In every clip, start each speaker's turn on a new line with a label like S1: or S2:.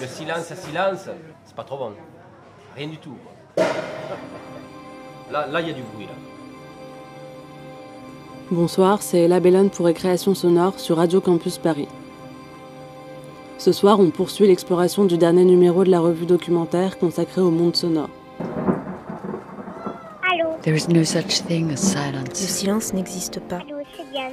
S1: Le silence à silence, c'est pas trop bon. Rien du tout. Là, là, il y a du bruit. Là.
S2: Bonsoir, c'est La Bellone pour Récréation Sonore sur Radio Campus Paris. Ce soir, on poursuit l'exploration du dernier numéro de la revue documentaire consacrée au monde sonore.
S3: Allô
S4: There is no such thing as silence.
S5: Le silence n'existe pas.
S3: Allô, c'est Diane.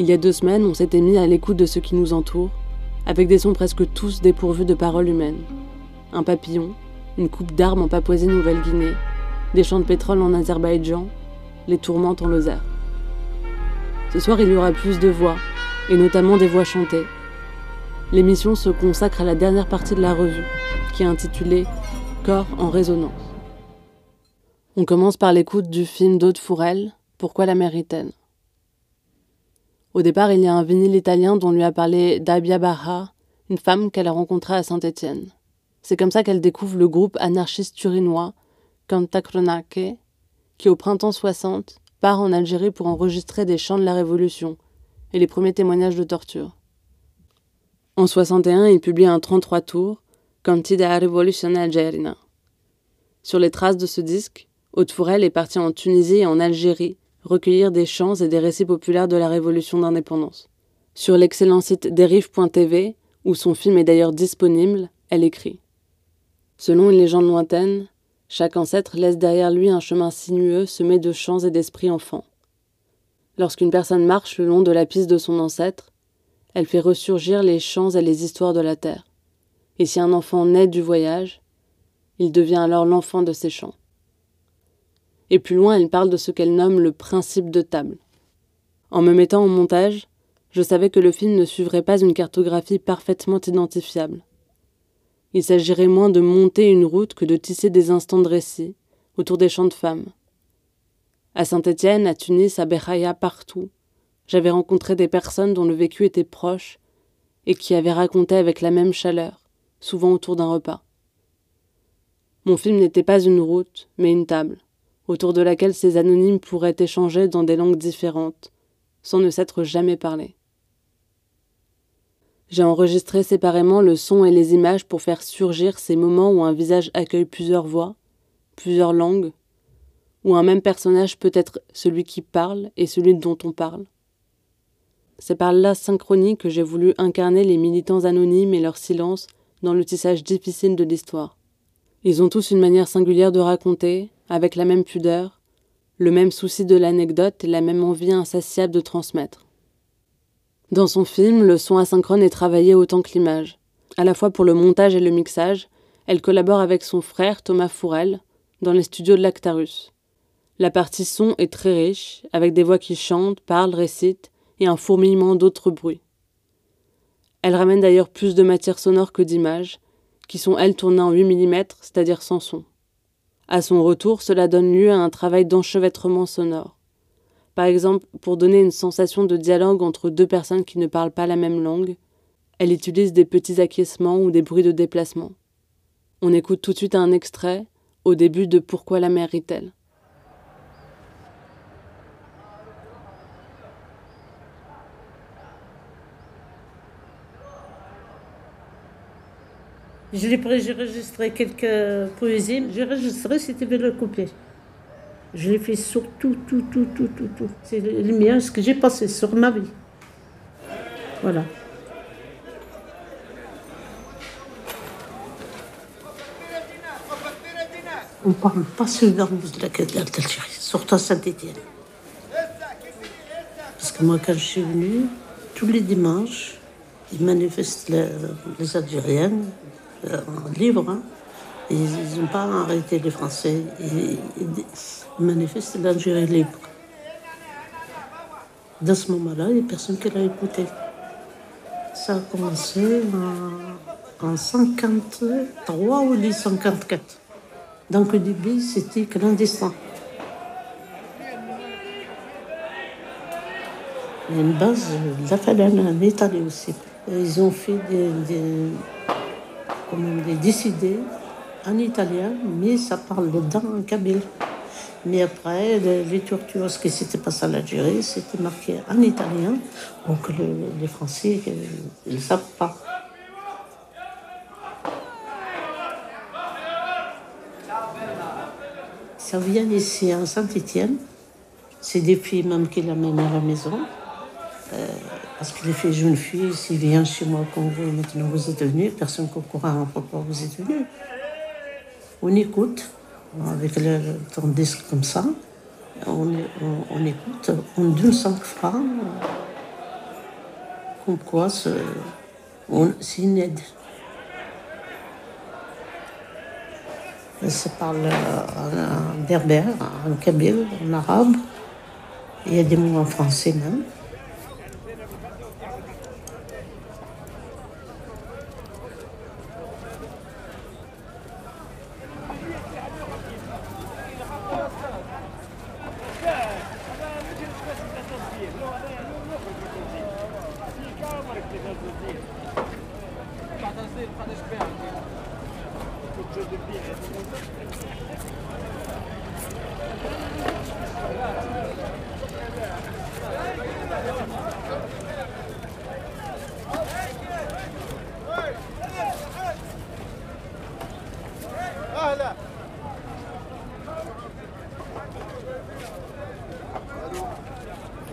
S2: Il y a deux semaines, on s'était mis à l'écoute de ce qui nous entoure, avec des sons presque tous dépourvus de paroles humaines. Un papillon, une coupe d'armes en Papouasie-Nouvelle-Guinée, des champs de pétrole en Azerbaïdjan, les tourmentes en Lozère. Ce soir, il y aura plus de voix, et notamment des voix chantées. L'émission se consacre à la dernière partie de la revue, qui est intitulée Corps en résonance. On commence par l'écoute du film d'Aude Fourel, Pourquoi la mer est-elle? Au départ, il y a un vinyle italien dont lui a parlé Dabia Barra, une femme qu'elle a rencontrée à Saint-Étienne. C'est comme ça qu'elle découvre le groupe anarchiste turinois Cantacronache, qui au printemps 60 part en Algérie pour enregistrer des chants de la Révolution et les premiers témoignages de torture. En 61, il publie un 33 tours, Cantida Revolution Algerina. Sur les traces de ce disque, Haute Fourel est parti en Tunisie et en Algérie recueillir des chants et des récits populaires de la Révolution d'indépendance. Sur l'excellent site dérive.tv, où son film est d'ailleurs disponible, elle écrit Selon une légende lointaine, chaque ancêtre laisse derrière lui un chemin sinueux semé de chants et d'esprits enfants. Lorsqu'une personne marche le long de la piste de son ancêtre, elle fait ressurgir les chants et les histoires de la terre. Et si un enfant naît du voyage, il devient alors l'enfant de ces chants. Et plus loin, elle parle de ce qu'elle nomme le principe de table. En me mettant au montage, je savais que le film ne suivrait pas une cartographie parfaitement identifiable. Il s'agirait moins de monter une route que de tisser des instants de récit autour des chants de femmes. À Saint-Étienne, à Tunis, à Beraya, partout, j'avais rencontré des personnes dont le vécu était proche et qui avaient raconté avec la même chaleur, souvent autour d'un repas. Mon film n'était pas une route, mais une table, autour de laquelle ces anonymes pourraient échanger dans des langues différentes, sans ne s'être jamais parlé. J'ai enregistré séparément le son et les images pour faire surgir ces moments où un visage accueille plusieurs voix, plusieurs langues, où un même personnage peut être celui qui parle et celui dont on parle. C'est par la synchronie que j'ai voulu incarner les militants anonymes et leur silence dans le tissage difficile de l'histoire. Ils ont tous une manière singulière de raconter, avec la même pudeur, le même souci de l'anecdote et la même envie insatiable de transmettre. Dans son film, le son asynchrone est travaillé autant que l'image. À la fois pour le montage et le mixage, elle collabore avec son frère Thomas Fourel dans les studios de l'Actarus. La partie son est très riche, avec des voix qui chantent, parlent, récitent et un fourmillement d'autres bruits. Elle ramène d'ailleurs plus de matière sonore que d'images, qui sont elles tournées en 8 mm, c'est-à-dire sans son. À son retour, cela donne lieu à un travail d'enchevêtrement sonore. Par exemple, pour donner une sensation de dialogue entre deux personnes qui ne parlent pas la même langue, elle utilise des petits acquiescements ou des bruits de déplacement. On écoute tout de suite un extrait au début de Pourquoi la mer rit-elle?
S6: J'ai enregistré quelques poésies. J'ai enregistré, c'était le couplet. Je l'ai fait sur tout, tout, tout, tout, tout, tout. C'est le mien, ce que j'ai passé sur ma vie. Voilà. On parle pas seulement de la d'Algérie, surtout à Saint-Étienne. Parce que moi, quand je suis venue, tous les dimanches, ils manifestent les, les Algériennes euh, en libre. Hein. Ils n'ont pas arrêté les Français. Ils, ils manifestent l'Algérie libre. Dans ce moment-là, il n'y a personne qui l'a écouté.
S7: Ça a commencé en, en 53 ou 54. Donc au début, c'était clandestin. Il y a une base de la Falane en Italie aussi. Ils ont fait des, comment des décidés en italien, mais ça parle dedans en kabyle. Mais après, les, les tortures, ce qui s'était passé en Algérie, c'était marqué en italien. Donc le- les Français, euh, ils ne savent pas. Ça vient ici à Saint-Étienne. C'est des filles même qui l'amènent à la maison. Euh, parce que les filles, jeunes filles, s'ils viennent chez moi quand vous, maintenant vous êtes venus, personne ne comprend pourquoi vous êtes venus. On écoute, avec le, ton disque comme ça, on, écoute, on donne 5 francs, comme quoi c'est une aide. Ça parle en berbère, en kabyle, en arabe. Il y a des mots en français même. fate spiagge. Tutti di bene.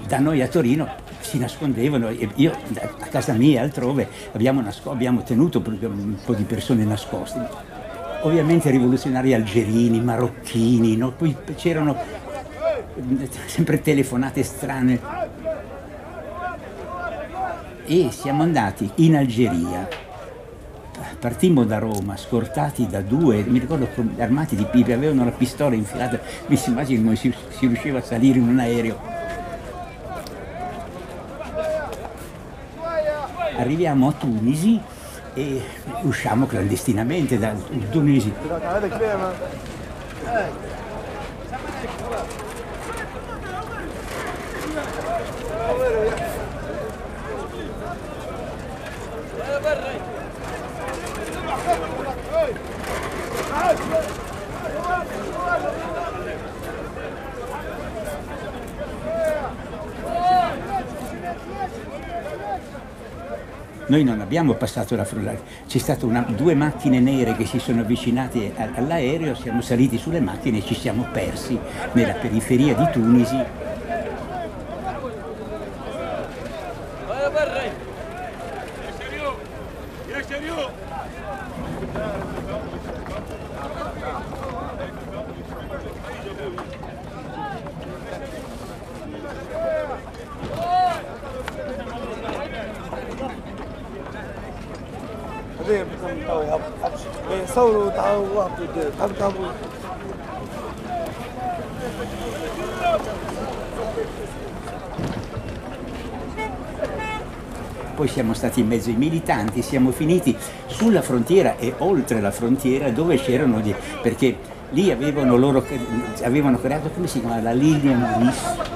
S3: da noi a Torino si nascondevano io a casa mia altrove abbiamo, nasco- abbiamo tenuto un po' di persone nascoste. Ovviamente rivoluzionari algerini, marocchini, no? poi c'erano eh, sempre telefonate strane. E siamo andati in Algeria partimmo da Roma, scortati da due, mi ricordo armati di pipe, avevano la pistola infilata, mi si immagina come si, si riusciva a salire in un aereo. Arriviamo a Tunisi e usciamo clandestinamente da Tunisi. Noi non abbiamo passato la frontiera, c'è state una- due macchine nere che si sono avvicinate all'aereo, siamo saliti sulle macchine e ci siamo persi nella periferia di Tunisi.
S8: يصوروا تعاونوا واحد تعاونوا تعاونوا
S3: Poi siamo stati in mezzo ai militanti, siamo finiti sulla frontiera e oltre la frontiera dove c'erano dei... perché lì avevano loro avevano creato come si chiama la linea Maurice.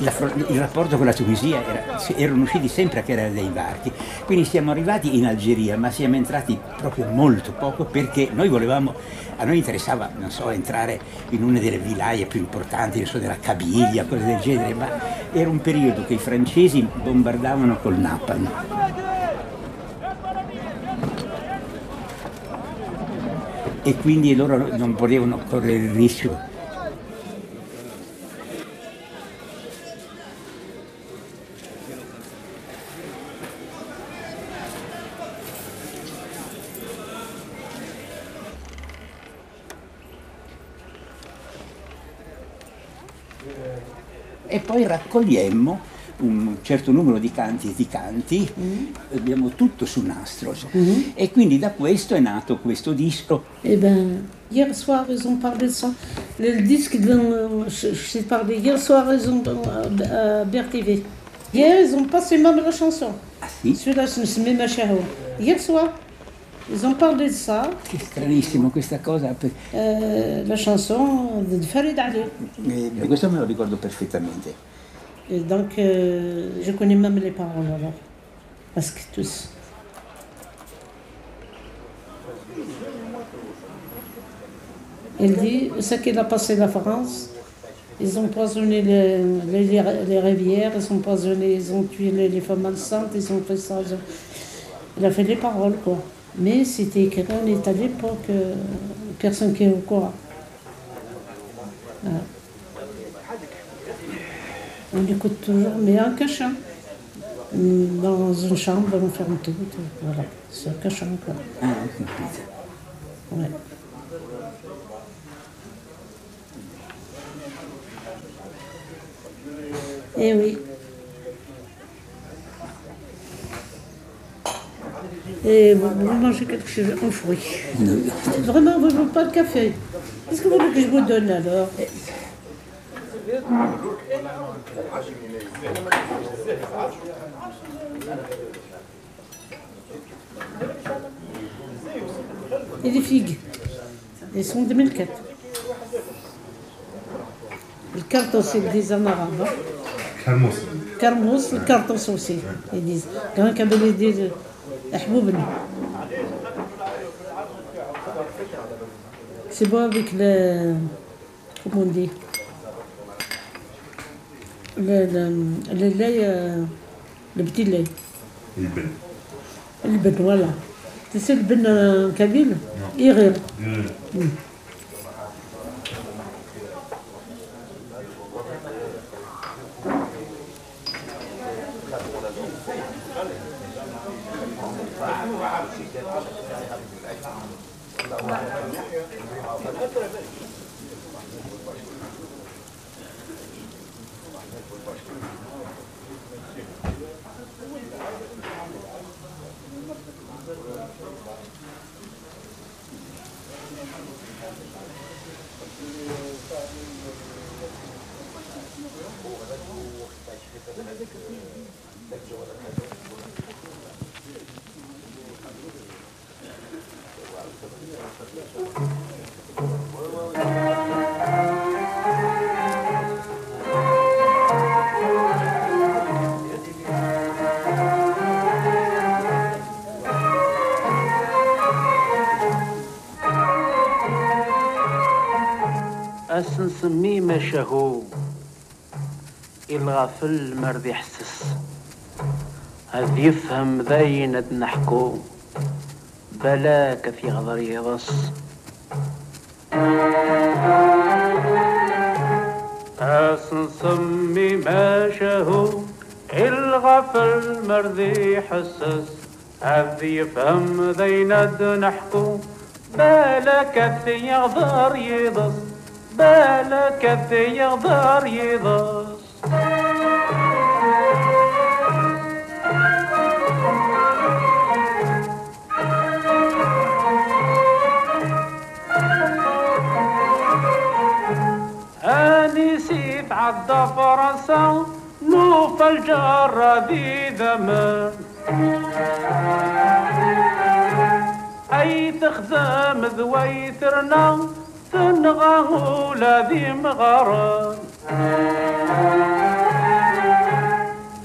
S3: La il rapporto con la Tunisia era, erano usciti sempre a creare dei varchi. Quindi siamo arrivati in Algeria, ma siamo entrati proprio molto poco perché noi volevamo, a noi interessava, non so, entrare in una delle vilaie più importanti, so, della Cabilia, cose del genere, ma era un periodo che i francesi bombardavano col napalm. E quindi loro non volevano correre il rischio e poi raccogliemmo un certo numero di canti e di canti, abbiamo tutto su nastro e quindi da questo è nato questo disco.
S7: Eh ben, hier soir, ils ont parlé de ça. Le disque, je, je parlé hier soir, ils ont euh, à BRTV.
S6: Hier, ils ont passé même la chanson.
S3: Ah si?
S6: Celui-là, c'est Nesmi Machahou. Hier soir, ils ont parlé de ça,
S3: Che stranissimo questa cosa,
S6: euh, la chanson de Farid Ali.
S3: eh, questo me lo ricordo perfettamente.
S6: Et donc, euh, je connais même les paroles alors. Parce que tous. Il dit, ce qu'il a passé la France, ils ont poisonné les, les, les rivières, ils ont poisonné, ils ont tué les, les femmes enceintes, ils ont fait ça. ils ont- Il a fait les paroles, quoi. Mais c'était écrit en Italie pour que personne qui est au courant. Voilà. On écoute toujours, mais en cachant. Dans une chambre, on ferme tout. Voilà, c'est en cachant, quoi.
S3: Ah.
S6: Ouais. Eh oui. Et vous, vous mangez quelque chose, un fruit. Vraiment, vous ne voulez pas de café. Qu'est-ce que vous voulez que je vous donne alors Et des figues. Elles sont 2004. Le carton, c'est disent en arabe. hein. Carmos, le carton aussi, ils disent. Quand même ils disent أحبوبنا. C'est bon avec le. Comment on dit Le, le, le lait, euh, le petit lait.
S9: البن
S6: Le ben, voilà. Tu sais, le
S10: الغافل مرض يحسس. هذ يفهم ذاين نحكو بلاك في غضر يضص أسنسمي ما شهو. الغافل مرض يحسس. هذ يفهم ذاين نحكو بالك في يغدر يضص بالك في يغدر يضص عدى فرنسا نوف الجارة ذي ذمان أي تخزم ذويترنا تنغاه لذي مغران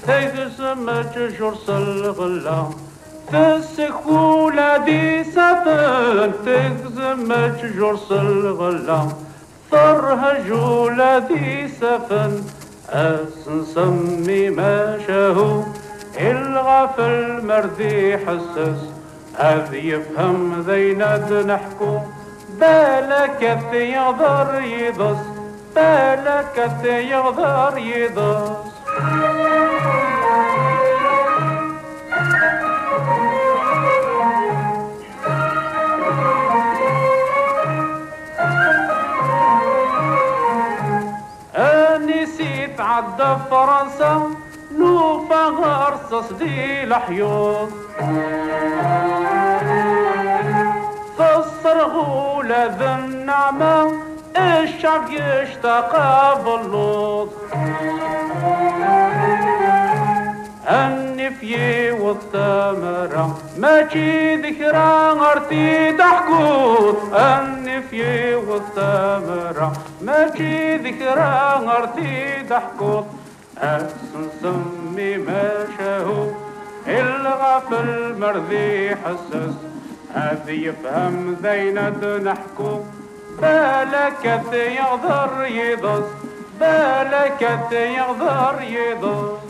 S10: سيد سمج جرس الغلا تسكو لذي سفن. تيد سمت جرس الغلا ثرها جولة دي سفن أسنسمي ما شهو الغفل مردي حسس هذ يفهم ذينات نحكو. بالك يغدر يضص بالك يغدر يضص عدى فرنسا نوفا رصص دي الحيوم تصر غولة النعمة الشعب يشتاق باللوط النفي والثمرة. ماشي ذكرى غرتي تحكوت. النفي والثمرة. ماشي ذكرى غرتي تحكوت. أحسن سمي ما شاهو الغفل مرضي حسس هذي يفهم زينة نحكو. بالكت يغدر يضص بالكت يغدر يضص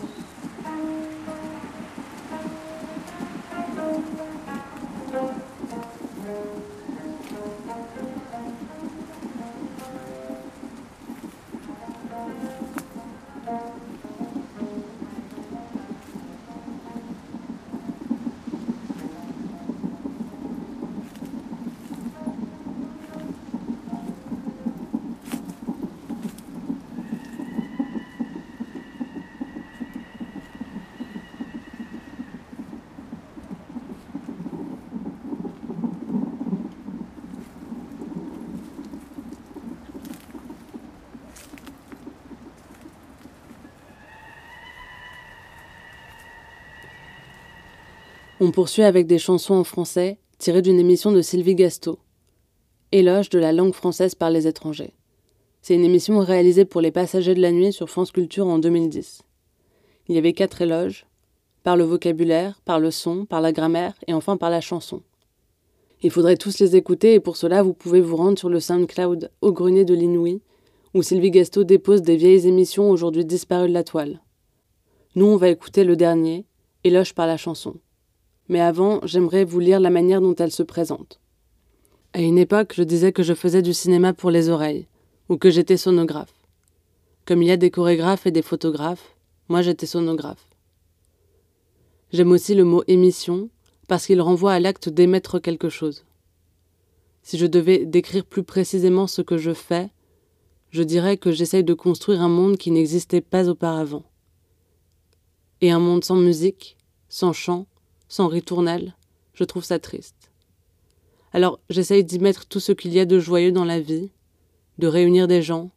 S2: On poursuit avec des chansons en français tirées d'une émission de Sylvie Gasto. Éloge de la langue française par les étrangers. C'est une émission réalisée pour les passagers de la nuit sur France Culture en 2010. Il y avait quatre éloges, par le vocabulaire, par le son, par la grammaire et enfin par la chanson. Il faudrait tous les écouter et pour cela vous pouvez vous rendre sur le SoundCloud Au Grenier de l'Inouï où Sylvie Gasto dépose des vieilles émissions aujourd'hui disparues de la toile. Nous on va écouter le dernier, Éloge par la chanson. Mais avant, j'aimerais vous lire la manière dont elle se présente. À une époque, je disais que je faisais du cinéma pour les oreilles, ou que j'étais sonographe. Comme il y a des chorégraphes et des photographes, moi j'étais sonographe. J'aime aussi le mot émission, parce qu'il renvoie à l'acte d'émettre quelque chose. Si je devais décrire plus précisément ce que je fais, je dirais que j'essaye de construire un monde qui n'existait pas auparavant. Et un monde sans musique, sans chant, sans ritournelle, je trouve ça triste. Alors j'essaye d'y mettre tout ce qu'il y a de joyeux dans la vie, de réunir des gens,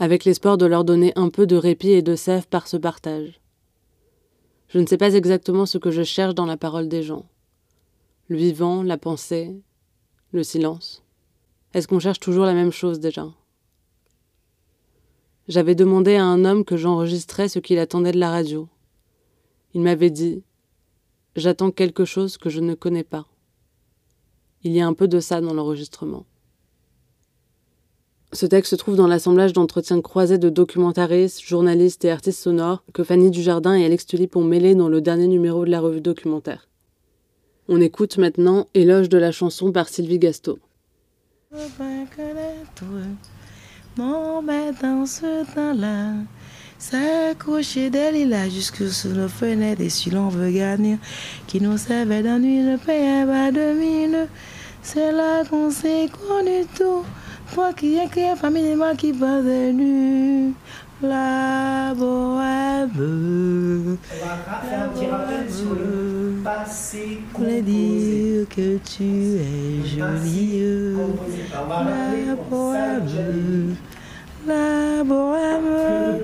S2: avec l'espoir de leur donner un peu de répit et de sève par ce partage. Je ne sais pas exactement ce que je cherche dans la parole des gens. Le vivant, la pensée, le silence. Est-ce qu'on cherche toujours la même chose déjà? J'avais demandé à un homme que j'enregistrais ce qu'il attendait de la radio. Il m'avait dit J'attends quelque chose que je ne connais pas. Il y a un peu de ça dans l'enregistrement. Ce texte se trouve dans l'assemblage d'entretiens croisés de documentaristes, journalistes et artistes sonores que Fanny Dujardin et Alex Tulip ont mêlés dans le dernier numéro de la revue documentaire. On écoute maintenant Éloge de la chanson par Sylvie Gasto.
S9: S'accrocher d'elle là jusque sous nos fenêtres et si l'on veut gagner qui nous servait d'ennui ne payait pas de mine. C'est là qu'on s'est connu tout. Toi qui écris famille moi qui passe nu. La bohème. Bohème. Voulait dire que tu es jolie. La bohème La bohème,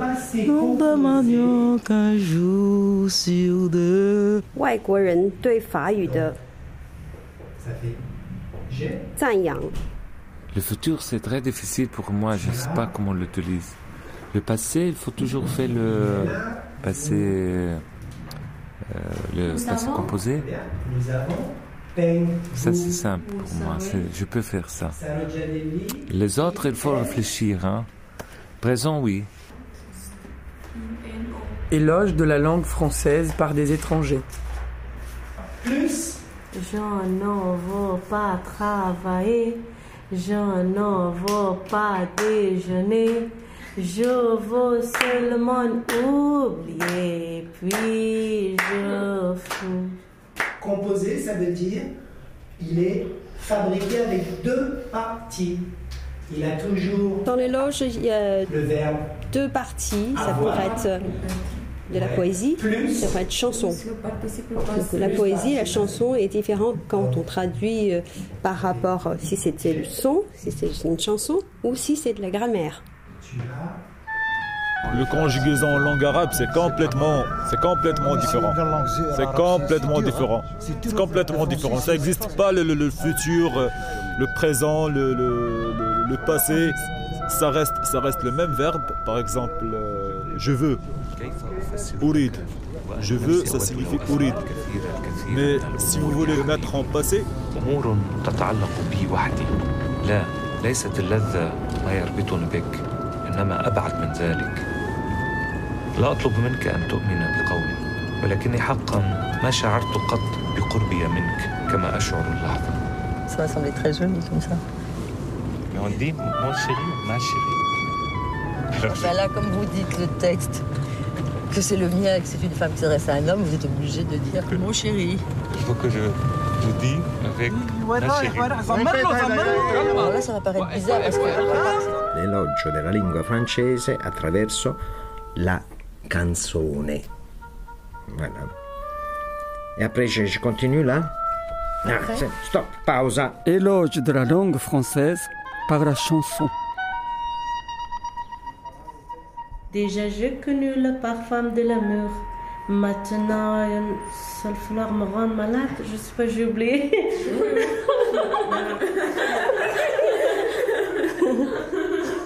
S9: nous demandions qu'un jour sur deux.
S11: 外国人对法语的赞扬。
S12: Le futur, c'est très difficile pour moi, je ne sais pas comment on l'utilise. Le passé, il faut toujours faire le passé, euh, le passé composé. Ça, c'est simple pour moi, je peux faire ça. Les autres, il faut réfléchir. Hein. Présent, oui.
S13: Éloge de la langue française par des étrangers.
S9: Plus? Je n'en veux pas travailler, je n'en veux pas déjeuner, je veux seulement oublier, puis je fous.
S14: Composé, ça veut dire il est fabriqué avec deux parties. Il a toujours.
S11: Dans l'éloge, il y a
S14: le verbe
S11: deux parties. Ça pourrait être de la poésie,
S14: Plus.
S11: ça pourrait être chanson. Donc, la poésie, la chanson est différente quand on traduit euh, par rapport si c'était le son, si c'est une chanson, ou si c'est de la grammaire.
S15: Le conjugaison en langue arabe, c'est complètement, c'est complètement différent. C'est complètement différent. C'est complètement différent. Ça n'existe pas le, le- le futur, euh, le présent, le, le- le- le passé. Ça reste, ça reste le même verbe. Par exemple, euh, je veux. Ourid. Je veux, ça signifie ourid. Mais si vous voulez le mettre en passé,
S16: أمور تتعلق بي وحدي لا ليست اللذة ما يربطني بك إنما أبعد من ذلك لا أطلب منك أن تؤمن بقولي ولكني حقا ما شعرت قط بقربي منك كما أشعر اللحظة
S17: Ça m'a semblé très joli comme ça.
S16: On dit mon chéri ou ma chérie Alors,
S17: Bah là, comme vous dites le texte, que c'est le mien et que c'est une femme qui s'adresse à un homme, vous êtes obligé de dire mon chéri.
S16: Il faut que je vous dise avec ma chérie.
S17: Alors là, ça va paraître bizarre parce que
S18: l'elogio della lingua francese attraverso la canzone. Voilà. Et après, je, je continue là? Ah, stop, pausa.
S19: Éloge de la langue française par la chanson.
S20: Déjà j'ai connu le parfum de l'amour. Maintenant, une seule fleur me rend malade. Je sais pas, j'ai oublié.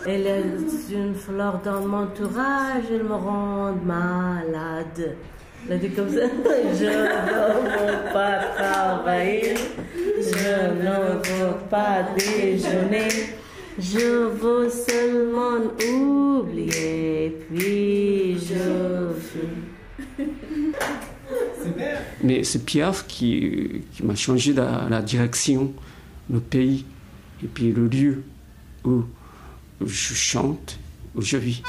S20: Elle est une fleur dans mon entourage, elle me rend malade. Elle a dit comme ça. Je ne veux pas travailler, je ne veux pas déjeuner. Je veux seulement oublier, puis je fume.
S19: Mais c'est Piaf qui, qui m'a changé la, la direction, le pays et puis le lieu où je chante, où je vis.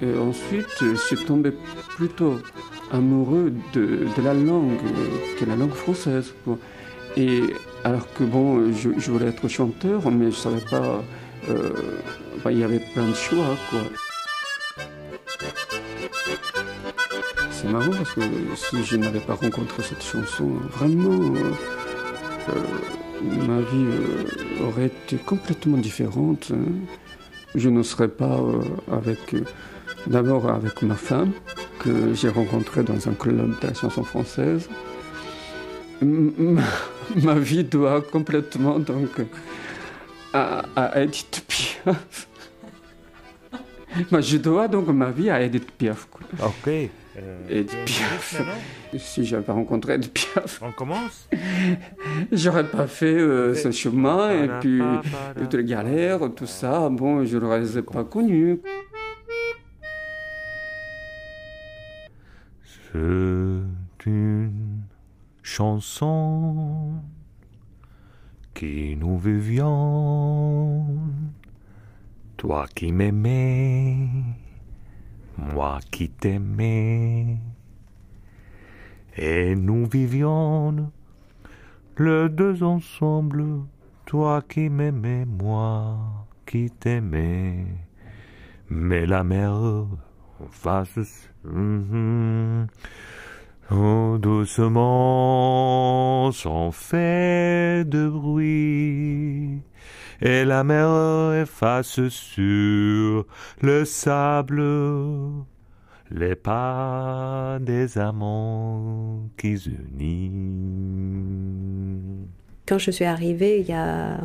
S19: Et ensuite, je suis tombé plutôt amoureux de, la langue, euh, que la langue française. Et alors que bon, je, je voulais être chanteur, mais je savais pas. euh, enfin, il y avait plein de choix, quoi. C'est marrant parce que si je n'avais pas rencontré cette chanson, vraiment, euh, euh, ma vie euh, aurait été complètement différente. hein. Je ne serais pas euh, avec, euh, d'abord avec ma femme que j'ai rencontrée dans un club de la chanson française. Ma, ma vie doit complètement donc à, à Edith Piaf. Bah, je dois donc ma vie à Edith Piaf. quoi.
S12: Ok.
S19: Edith Piaf. Si j'avais rencontré Edith Piaf.
S12: On commence?
S19: J'aurais pas fait euh, ce chemin et puis toutes les galères, tout ça. Bon, je ne les ai pas connus.
S16: Une chanson qui nous vivions. Toi qui m'aimais, moi qui t'aimais. Et nous vivions les deux ensemble. Toi qui m'aimais, moi qui t'aimais. Mais la mer face. Mhm. Oh, doucement, sans fait de bruit, et la mer efface sur le sable les pas des amants qui unissent.
S11: Quand je suis arrivée il y a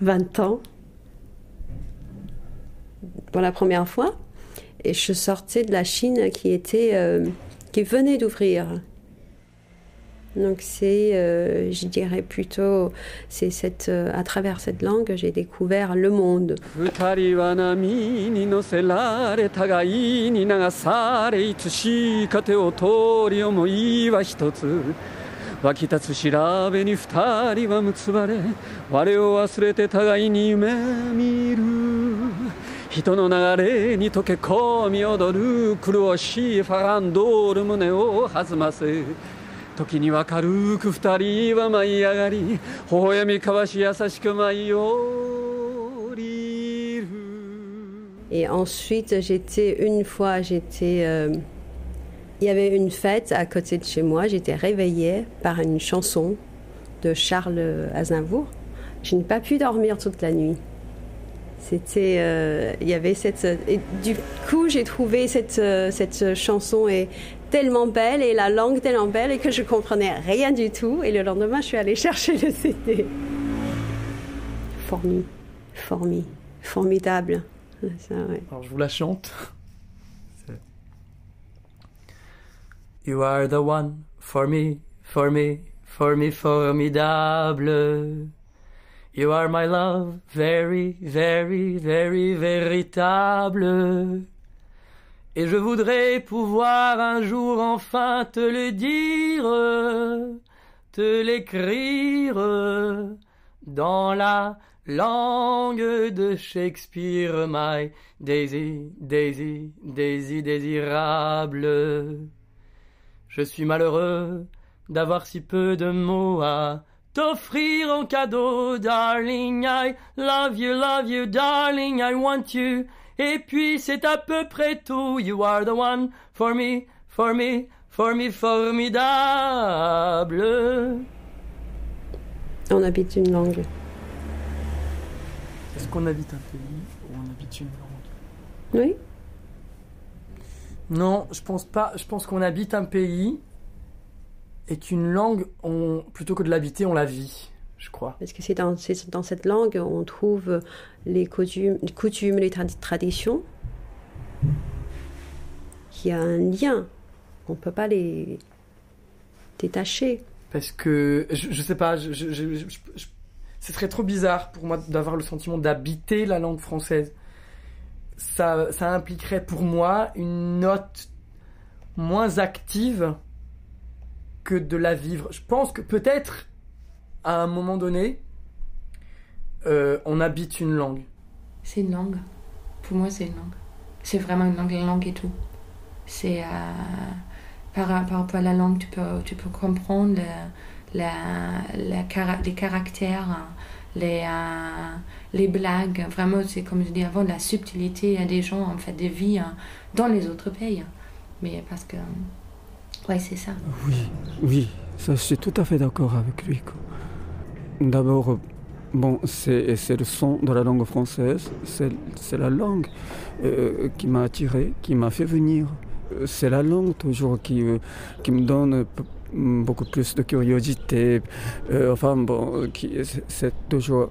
S11: 20 ans, pour la première fois, et je sortais de la Chine qui était, euh, qui venait d'ouvrir. Donc c'est, euh, je dirais plutôt, c'est cette, euh, à travers cette langue, j'ai découvert le monde.
S19: 二人は波に乗せられ互いに流されいつしか手を通り思いは一つ湧き立つ調べに二人は結ばれ我を忘れて互いに夢見る人の流れに溶け込み踊る苦しいファランドール胸を弾ませ時には軽く二人は舞い上がり微笑み交わし優しく舞い降りる
S11: Et ensuite, j'étais une fois, j'étais euh, il y avait une fête à côté de chez moi. J'étais réveillée par une chanson de Charles Aznavour. Je n'ai pas pu dormir toute la nuit. C'était, euh, il y avait cette, et du coup j'ai trouvé cette euh, cette chanson est tellement belle et la langue tellement belle et que je comprenais rien du tout. Et le lendemain je suis allée chercher le CD. Formi, formi, formidable. Ça, ouais.
S21: Alors je vous la chante. You are the one for me, for me, for me, formidable. You are my love, very, very, very véritable. Et je voudrais pouvoir un jour enfin te le dire, te l'écrire dans la langue de Shakespeare, my Daisy, Daisy, Daisy désirable. Je suis malheureux d'avoir si peu de mots à t'offrir en cadeau, darling. I love you, love you, darling. I want you. Et puis c'est à peu près tout. You are the one for me, for me, for me, formidable.
S11: On habite une langue.
S21: Est-ce qu'on habite un pays ou on habite une langue?
S11: Oui.
S21: Non, je pense pas. Je pense qu'on habite un pays et qu'une langue, on, plutôt que de l'habiter, on la vit, je crois.
S11: Parce que c'est dans, cette langue on trouve les coutumes, les, coutumes, les tradi- traditions. Il y a un lien. On ne peut pas les détacher.
S21: Parce que, je, je sais pas, je, je, je- je- je- ce serait trop bizarre pour moi d'avoir le sentiment d'habiter la langue française. Ça, ça impliquerait pour moi une note moins active que de la vivre. Je pense que peut-être, à un moment donné, euh, on habite une langue.
S22: C'est une langue. Pour moi, c'est une langue. C'est vraiment une langue, la langue et tout. C'est euh, par, rapport à la langue, tu peux, tu peux comprendre les caractères, les, euh, les blagues. Vraiment, c'est comme je dis avant, la subtilité des gens, en fait, des vies hein, dans les autres pays. Mais parce que, ouais, c'est ça.
S23: Oui, oui, ça, je suis tout à fait d'accord avec lui. D'abord, bon, c'est le son de la langue française, c'est la langue euh, qui m'a attiré, qui m'a fait venir. Euh, C'est la langue toujours qui, euh, qui me donne beaucoup plus de curiosité. Enfin, bon, c'est toujours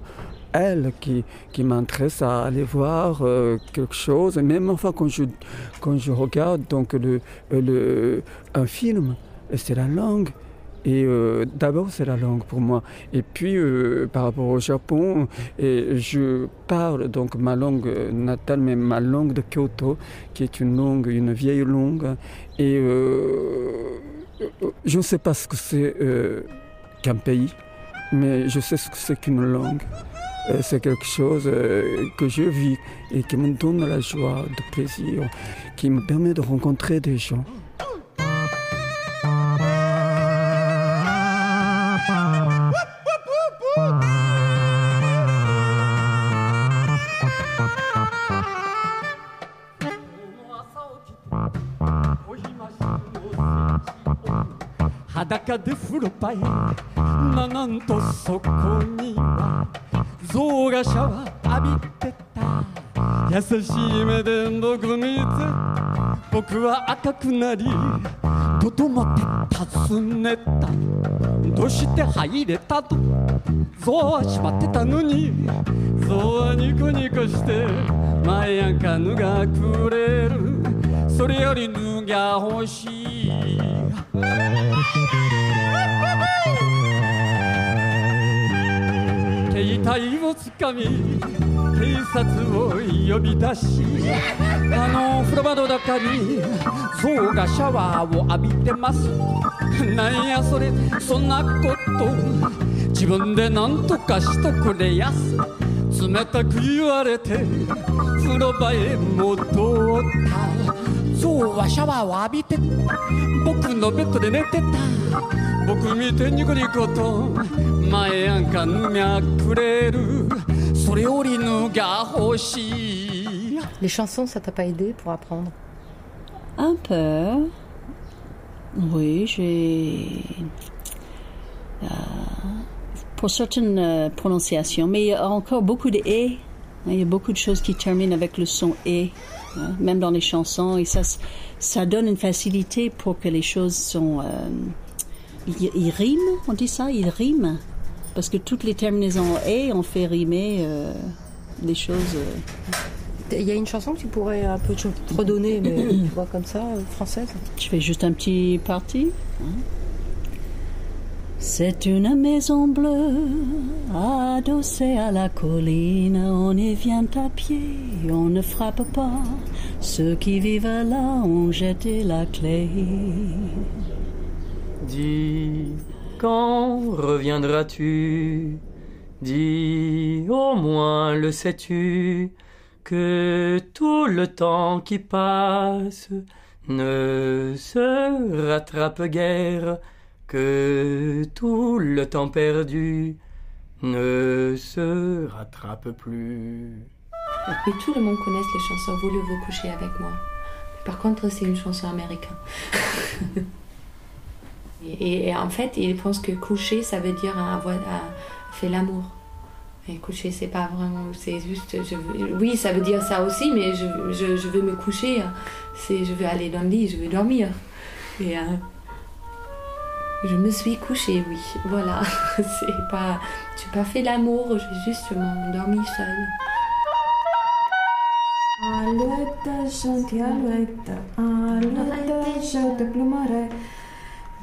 S23: elle qui, qui m'intéresse à aller voir euh, quelque chose. Même enfin, quand je, quand je regarde donc le, le, un film, c'est la langue. Et euh, d'abord, c'est la langue pour moi. Et puis, euh, par rapport au Japon, et je parle donc ma langue natale, mais ma langue de Kyoto, qui est une langue, une vieille langue. Et euh, je ne sais pas ce que c'est euh, qu'un pays, mais je sais ce que c'est qu'une langue. Euh, c'est quelque chose euh, que je vis et qui me donne la joie, le plaisir, qui me permet de rencontrer des gens.
S19: De ななんとそこには象がシャワー浴びてた優しい目で僕見て僕は赤くなりとどまって尋ねた。どうして入れたと象は閉まってたのに。象はニコニコして前やか脱がくれる。それより脱が欲しい。携帯をつかみ。警察を呼び出しあの風呂場の中に象がシャワーを浴びてます。なんやそれそんなこと。自分で何とかしとくれやす。冷たく言われて風呂場へ戻った。象はシャワーを浴びて僕のベッドで寝てた。僕見てニコニコと。前やんか脱がくれるそれより脱が欲しい
S24: Les chansons, ça t'a pas aidé pour apprendre
S25: Un peu. Oui, j'ai. euh, pour certaines euh, prononciations, mais il y a encore beaucoup de et. hein, Il y a beaucoup de choses qui terminent avec le son et, hein, même dans les chansons, et ça, s- ça donne une facilité pour que les choses sont. euh, ils, ils riment, on dit ça, ils riment, parce que toutes les terminaisons et ont fait rimer euh, des choses. euh,
S26: Il y a une chanson que tu pourrais un peu te redonner, mais tu vois, comme ça, euh, française?
S25: Je fais juste un petit parti. hein. C'est une maison bleue adossée à la colline. On y vient à pied, on ne frappe pas. Ceux qui vivent là ont jeté la clé.
S13: Dis, reviendras-tu? Dis, au moins le sais-tu que tout le temps qui passe ne se rattrape guère, que tout le temps perdu ne se rattrape plus.
S22: Et tout le monde connaît les chansons Voulez-vous coucher avec moi? Par contre, c'est une chanson américaine. et, en fait, ils pensent que coucher, ça veut dire avoir fait l'amour. Et coucher, c'est pas vraiment. C'est juste. Je oui, ça veut dire ça aussi, mais je, je, je veux me coucher. Je veux aller dans le lit, je veux dormir. Et. euh, je me suis couchée, oui. Voilà. c'est pas. Pas fait l'amour, j'ai juste m'endormi seule.
S27: Alouette,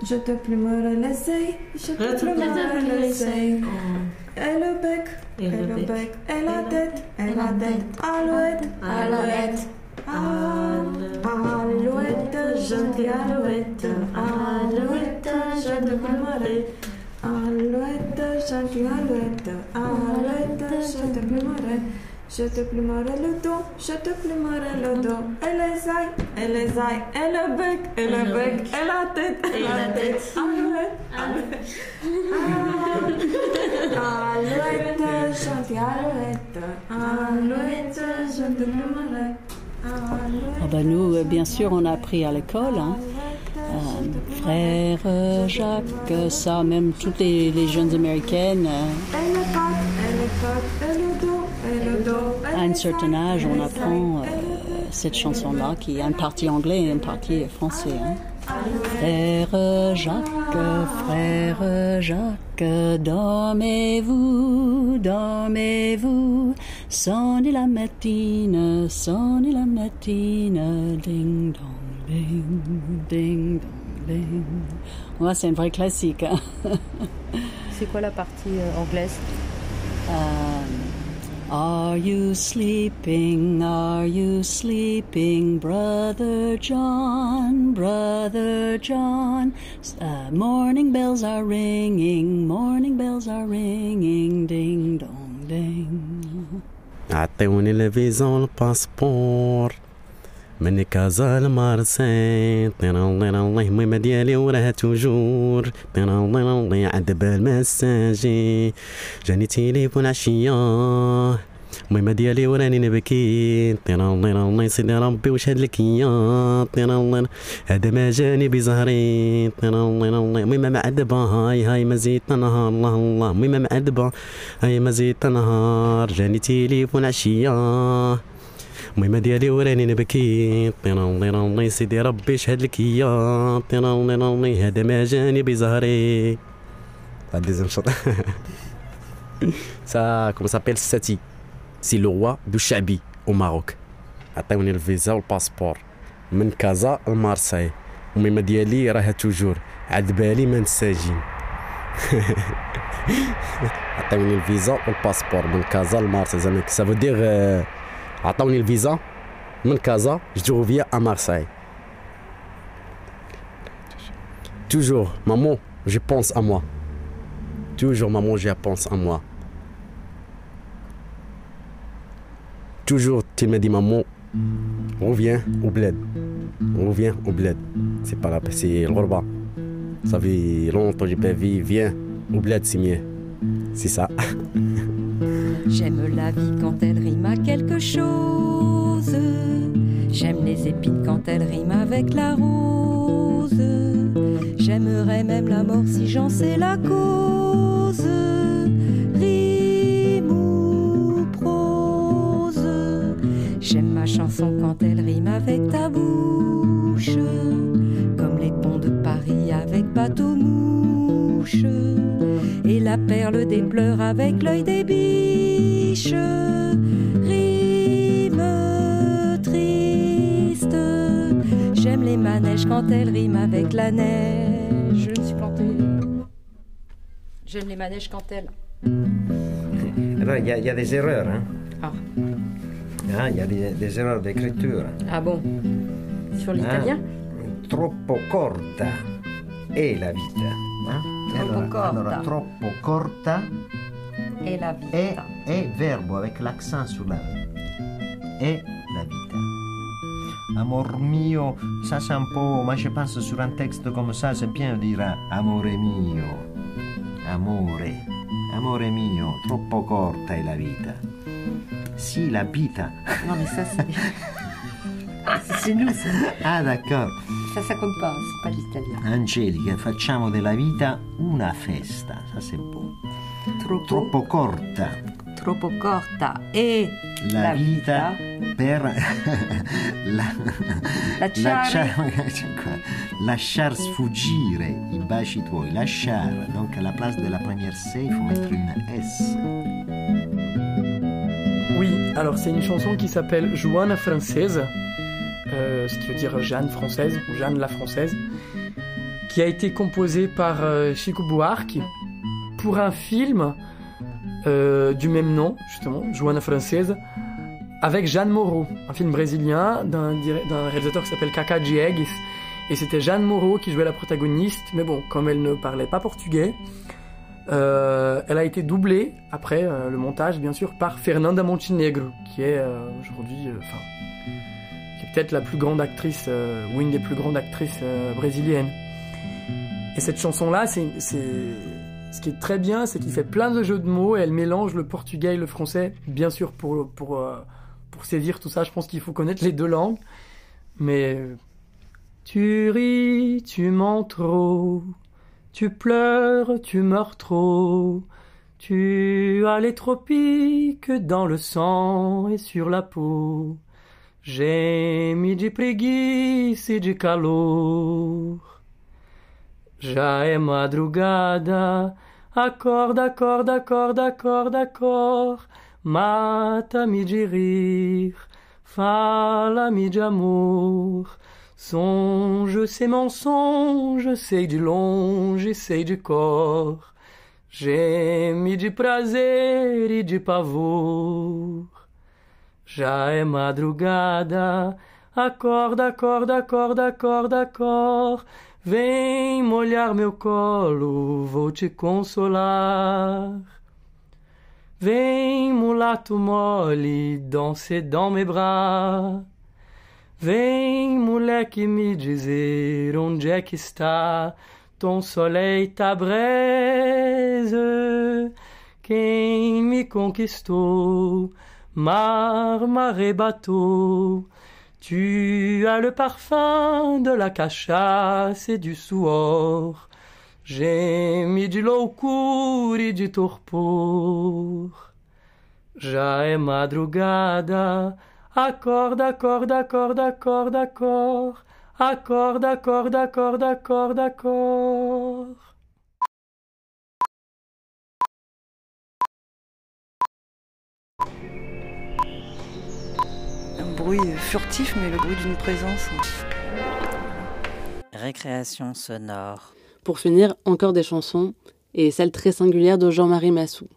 S27: je te plumerai. Je te plumerai les ailes, je te plumerai les ailes. Et le bec, et le bec, et la tête, et la tête. Alouette, alouette. Alouette, gentille alouette, alouette, je te plumerai. Alouette, gentille alouette, alouette, je te plumerai. Je te plumerai le dos, je te plumerai le dos, et les ailes, et les ailes, et le bec, et le bec, et la tête, et la tête. Alouette, alouette. Alouette, gentille alouette, alouette, je te plumerai.
S25: Ah ben nous, euh, bien sûr, on a appris à l'école. hein. Euh, frère euh, Jacques, ça, même toutes les, les jeunes américaines, euh,
S27: Et le pattes, et le pattes, et le dos,
S25: à un certain âge, on apprend euh, cette chanson-là, qui a une partie anglais et une partie français. hein. Frère Jacques, frère Jacques, dormez-vous, dormez-vous, sonne la matine, sonne la matine, ding dong, ding, ding dong, ding. Ouais, c'est un vrai classique. hein.
S26: C'est quoi la partie euh, anglaise?
S25: Um, are you sleeping? Are you sleeping, brother John? Brother John, uh, morning bells are ringing, morning bells are ringing, ding dong ding.
S28: عطيوني الفيزا والباسبور من كازا لمارسي طير الله الله المهمة ديالي وراها توجور. طير الله الله عند بال مساجي جاني تيليفون عشية. المهمة ديالي وراني نبكي طير الله الله سيدي ربي واش هاد لك يا طير الله هذا ما جاني بزهري. طير الله الله المهمة معذبة هاي هاي ما زيت نهار. الله الله المهمة معذبة هاي ما زيت نهار. جاني تيليفون عشية. المهم ديالي وراني نبكي. طيروني روني سيدي ربي شهد لك هي طيروني روني هذا ما جاني بزهري. غادي زنشط سا كوم سابيل ساتي سي لو روا دو شعبي أو ماروك عطيوني الفيزا والباسبور من كازا لمارساي المهم ديالي راها توجور عاد بالي ما نساجين عطيوني الفيزا والباسبور من كازا لمارساي زعما سافو دير dire euh, عطوني الفيزا من كازا جو فيا à Marseille toujours maman je pense à moi toujours maman je pense à moi toujours tu me dis maman reviens au bled reviens au bled c'est pas là c'est le Ghorba ça fait longtemps que j'ai pas vu viens au bled c'est mieux c'est ça
S29: J'aime la vie quand elle rime à quelque chose. J'aime les épines quand elles riment avec la rose. rose. J'aimerais même la mort si j'en sais la cause. Rime ou prose. J'aime ma chanson quand elle rime avec ta bouche. Avec bateau mouche. Et la perle des pleurs avec l'œil des biches. Rime triste. J'aime les manèges quand elles riment avec la neige. Je me suis plantée. J'aime les manèges quand elles.
S18: Alors, il y, a- il y a des erreurs. Hein.
S29: Ah.
S18: Ah, Il y a des, des erreurs d'écriture.
S29: Ah bon? Sur l'italien?
S18: Ah, troppo corta è la vita. ah?
S29: Troppo
S18: Allora-
S29: corta.
S18: allora, troppo corta
S29: Et la vita.
S18: è, è verbo avec l'accent sur la è la vita. Amor mio, ça c'est un peu, moi je pense sur un texte comme ça, c'est bien dire amore mio, amore, amore mio, troppo corta è la vita. Si, la vita.
S29: Non mais ça c'est... c'est nous ça.
S18: Ah d'accord.
S29: Pas, c'est pas l'italien.
S18: Angelica, facciamo della vita una festa, ça c'est beau. Troppo corta
S29: Troppo corta e
S18: la, vita, per la,
S29: Lasciare.
S18: lasciar, lasciar sfuggire i baci tuoi, lasciare. Donc à la place de la première C, il faut mettre une S.
S21: Oui, alors c'est une chanson qui s'appelle Joana Française, euh, ce qui veut dire Jeanne française ou Jeanne la française, qui a été composée par euh, Chico Buarque pour un film euh, du même nom, justement, Joana Française, avec Jeanne Moreau, un film brésilien d'un réalisateur qui s'appelle Kaka Diegues. Et c'était Jeanne Moreau qui jouait la protagoniste, mais bon, comme elle ne parlait pas portugais, elle a été doublée après le montage, bien sûr, par Fernanda Montenegro, qui est aujourd'hui, peut-être la plus grande actrice euh, ou une des plus grandes actrices euh, brésiliennes. Et cette chanson-là, c'est, ce qui est très bien, c'est qu'il fait plein de jeux de mots et elle mélange le portugais et le français, bien sûr pour pour euh, pour saisir tout ça. Je pense qu'il faut connaître les deux langues, mais tu ris, tu mens trop. Tu pleures, tu meurs trop. Tu as les tropiques dans le sang et sur la peau. Geme de preguiça e de calor. Já é madrugada. Acorda, acorda, acorda, acorda, acorda. Mata-me de rir. Fala-me de amor. Songe, c'est mensonge, sei de longe, sei de cor. Geme de prazer e de pavor. Já é madrugada, acorda, acorda, acorda, acorda, acorda. Vem molhar meu colo, vou te consolar. Vem, mulato mole, danser dans mes bras. Vem, moleque, me dizer onde é que está ton soleil, ta braise. Quem me conquistou, mar, marée, bateau. Tu as le parfum de la cachaça e du suor. Geme de loucura e de torpor. Já madrugada. Acorda, acorda, acorda, acorda, acorda. Acorda, acorda, acorda, acorda, acorda.
S30: Bruit furtif, mais le bruit d'une présence.
S31: Récréation sonore.
S2: Pour finir, encore des chansons, et celle très singulière de Jean-Marie Massou.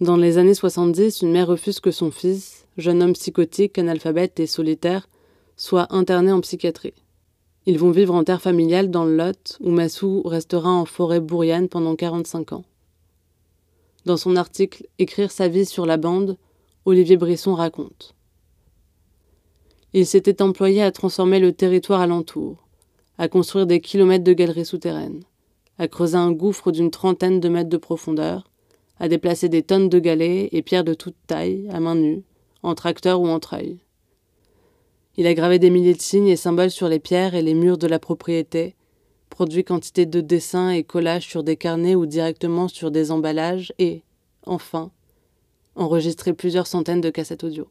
S2: Dans les années 70, une mère refuse que son fils, jeune homme psychotique, analphabète et solitaire, soit interné en psychiatrie. Ils vont vivre en terre familiale dans le Lot, où Massou restera en forêt bourriane pendant 45 ans. Dans son article Écrire sa vie sur la bande, Olivier Brisson raconte. Il s'était employé à transformer le territoire alentour, à construire des kilomètres de galeries souterraines, à creuser un gouffre d'une trentaine de mètres de profondeur, à déplacer des tonnes de galets et pierres de toute taille, à main nue, en tracteur ou en treuil. Il a gravé des milliers de signes et symboles sur les pierres et les murs de la propriété, produit quantité de dessins et collages sur des carnets ou directement sur des emballages et, enfin, enregistré plusieurs centaines de cassettes audio.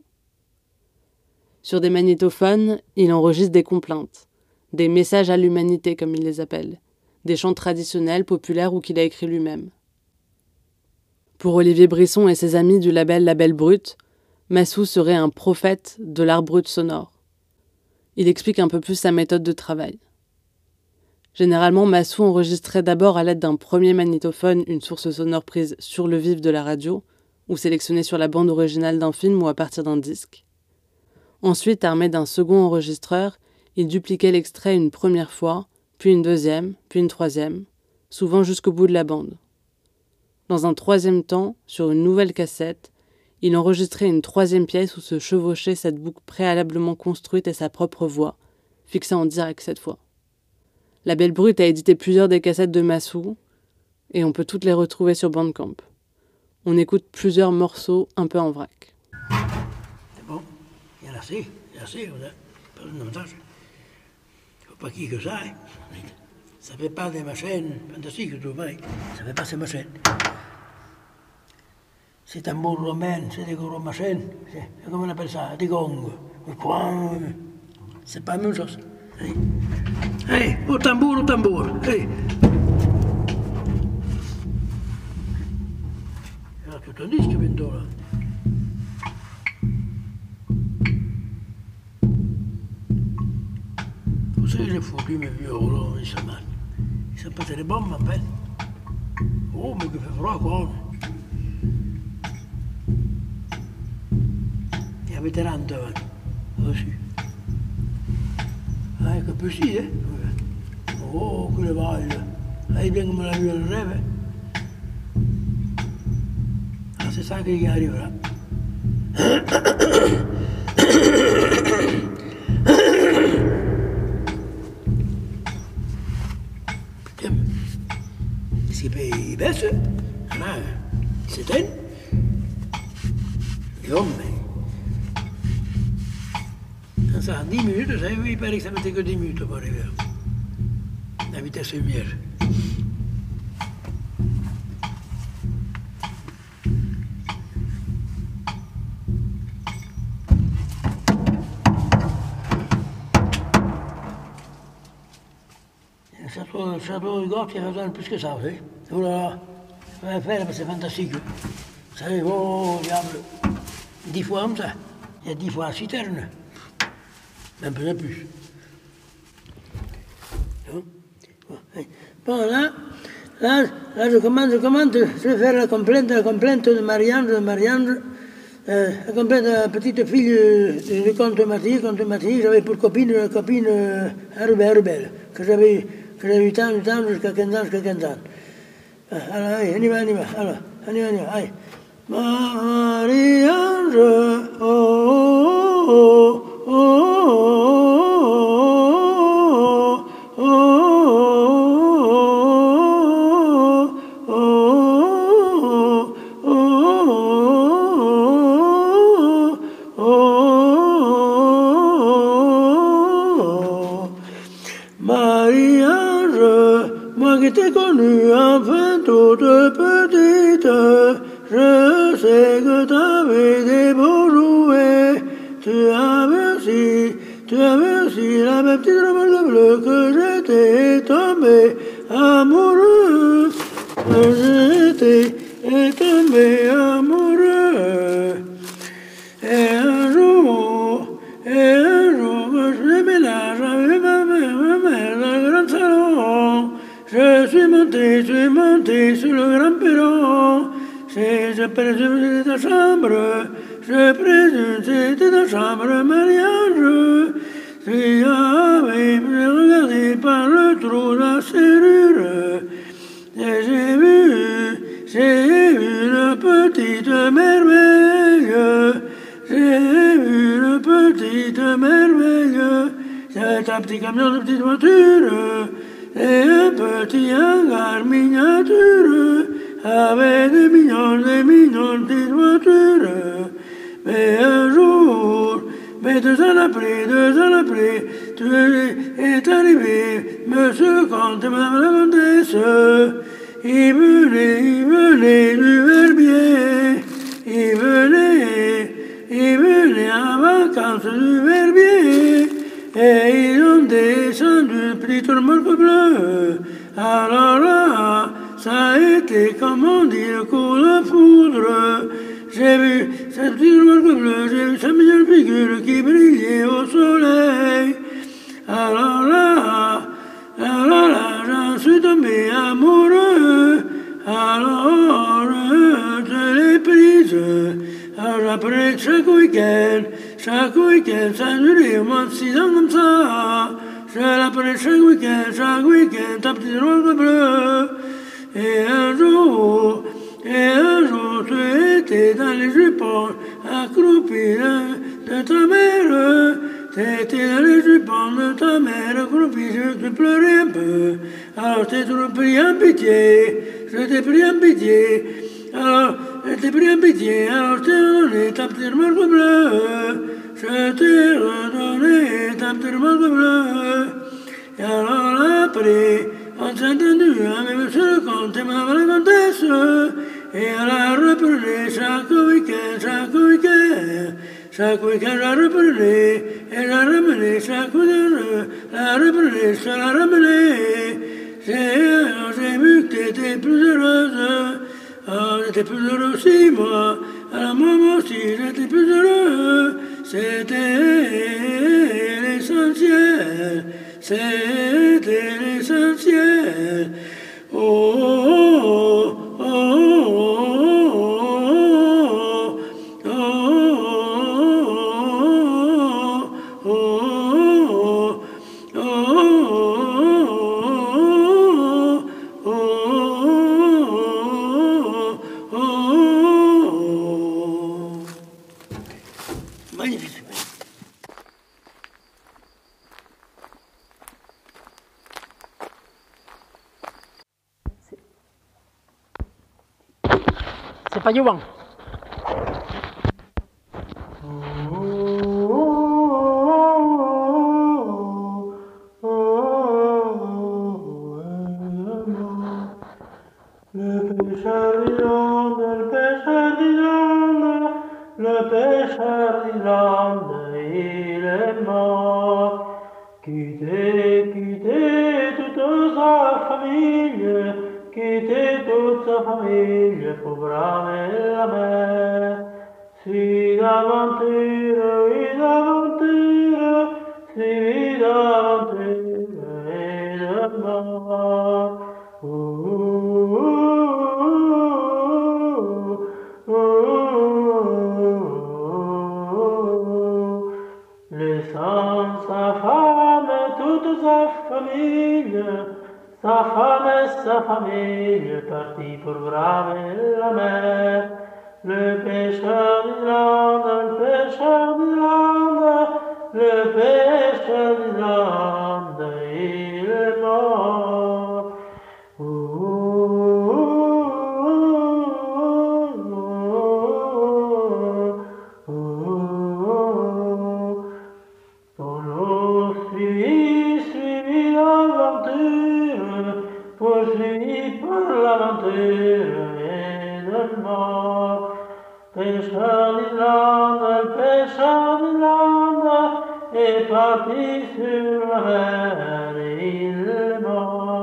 S2: Sur des magnétophones, il enregistre des complaintes, des messages à l'humanité comme il les appelle, des chants traditionnels, populaires ou qu'il a écrits lui-même. Pour Olivier Brisson et ses amis du label Label Brut, Massou serait un prophète de l'art brut sonore. Il explique un peu plus sa méthode de travail. Généralement, Massou enregistrait d'abord à l'aide d'un premier magnétophone une source sonore prise sur le vif de la radio, ou sélectionnée sur la bande originale d'un film ou à partir d'un disque. Ensuite, armé d'un second enregistreur, il dupliquait l'extrait une première fois, puis une deuxième, puis une troisième, souvent jusqu'au bout de la bande. Dans un troisième temps, sur une nouvelle cassette, il enregistrait une troisième pièce où se chevauchait cette boucle préalablement construite et sa propre voix, fixée en direct cette fois. La Belle Brute a édité plusieurs des cassettes de Massou, et on peut toutes les retrouver sur Bandcamp. On écoute plusieurs morceaux un peu en vrac.
S32: C'est bon, il y en a assez, il y en a assez, on a pas davantage. Il ne faut pas qui que ça. Hein. Ça ne fait pas des machines fantastiques, tout vrai. Ça ne fait pas ces machines. C'est un bon romain, c'est des gros machines. Comment on appelle ça Des gongs. C'est pas la même chose. Allez, au tambour, au tambour. Allez. Il y a tout un disque bientôt ils sont mal. Ils sont pas très bons, ma peine. Oh, mais qu'il fait froid, quoi. Il y avait 30 devant, dessus. Ah, che così, eh? Oh, che le voglia. Lei viene come la via del reve. Ah, si sa che gli arriverà. Les hommes. Ça, 10 minutes, vous savez, il paraît que ça mettait que 10 minutes pour arriver. La vitesse lumière. Le château, le château de Gorge, il a besoin de plus que ça, vous savez. Oh ça va faire, c'est fantastique. Vous savez, oh, diable, 10 fois comme ça. Il y a 10 fois la citerne. Un peu plus. Bon, là, là, là, je commence, je commence, je vais faire la complainte, la complainte de Marianne, de Marianne, euh, la complainte de la petite fille du de comte Mathilde, comte j'avais pour copine, la copine euh, Arubel, Arubel, que j'avais, eu tant, tant, jusqu'à 15 ans, jusqu'à 15 ans. Ah, alors, allez, on y je suis monté sur le grand perron. C'est, je présume, c'était ta chambre. Je présume, c'était ta chambre, mariage. Tu avais regardé par le trou de la serrure. Et j'ai vu, j'ai vu une petite merveille. J'ai vu une petite merveille. C'est un petit camion de petite voiture. Et un petit hangar miniature. Avec des millions, des millions de voitures. Mais un jour, mais deux ans après, deux ans après, tu es arrivé, monsieur comte madame la comtesse, il venait, il venait du verbier, il venait, il venait en vacances du verbier, et ils ont descendu pris tout le morceau bleu. Alors là, ça a été, comme on dit, le coup de foudre. J'ai vu cette petite morceau bleu, j'ai vu sa mignonne figure qui brillait au soleil. Alors là, alors là, j'en suis tombé amoureux. Alors, je l'ai prise. Alors après chaque week-end, chaque week-end, ça durait au moins six ans comme ça. Je l'appelais chaque week-end, chaque week-end, ta petite rose bleue. Et un jour, et un jour, tu étais dans les jupons, accroupi de, ta mère. T'étais dans les jupons de ta mère, accroupi, je te pleurais un peu. Alors t'ai toujours pris en pitié, je t'ai pris en pitié. Alors, pris en pitié, je t'ai redonné ta petite marque bleue. Je t'ai redonné ta petite marque bleue. Et alors après, on s'est entendu avec le comte et madame la comtesse. Et elle a repris chaque week-end, chaque week-end. Chaque week-end, la reprenait, et la ramenait, chaque week-end, la reprenait, je la ramenais. J'ai vu que t'étais plus heureuse, oh, j'étais plus heureux aussi, moi. Alors moi, moi aussi, j'étais plus heureux. C'était l'essentiel, c'était l'essentiel. Oh, oh, Le pêcheur island, le pêcheur des lanes, le pêcheur des langues, il est mort, quittez, che te sa famiglia fu brave a me, si davanti sa femme et sa famille partis pour braver la mer. Le pêcheur d'Irlande, le pêcheur d'Irlande, le pêcheur d'Irlande, في سلمان الماء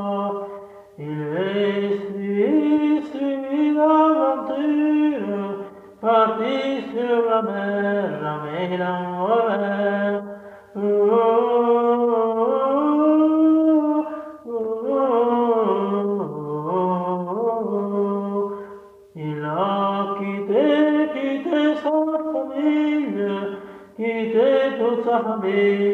S32: Parti sulla merla, mela, ora, Amen.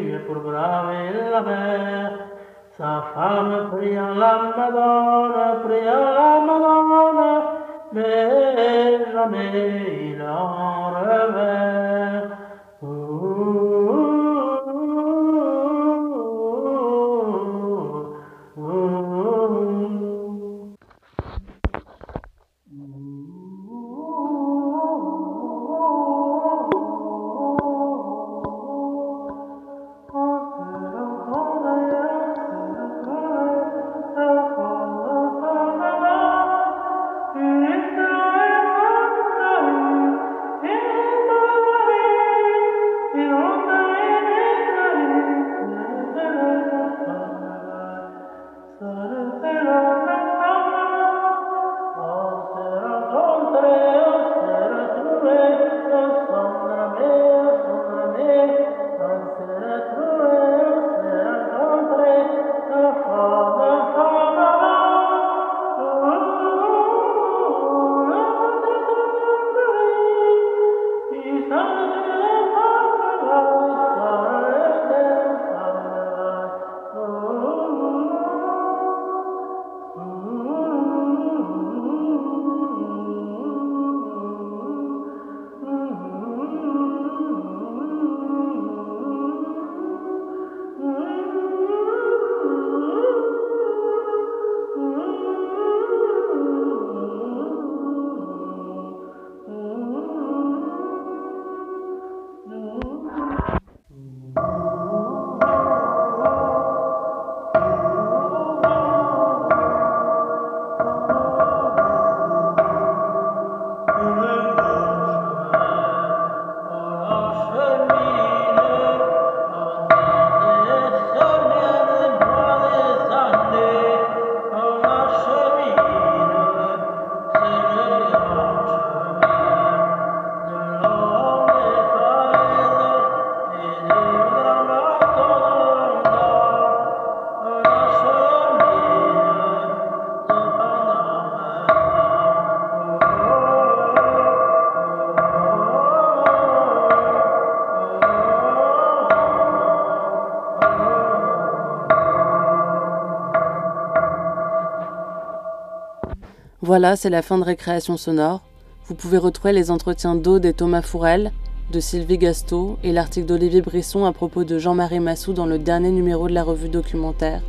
S2: Voilà, c'est la fin de Récréation sonore. Vous pouvez retrouver les entretiens d'Aude et Thomas Fourel, de Sylvie Gasto et l'article d'Olivier Brisson à propos de Jean-Marie Massou dans le dernier numéro de la revue documentaire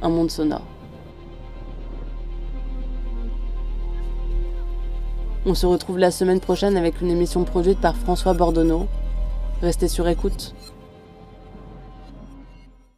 S2: Un monde sonore. On se retrouve la semaine prochaine avec une émission produite par François Bordonneau. Restez sur écoute.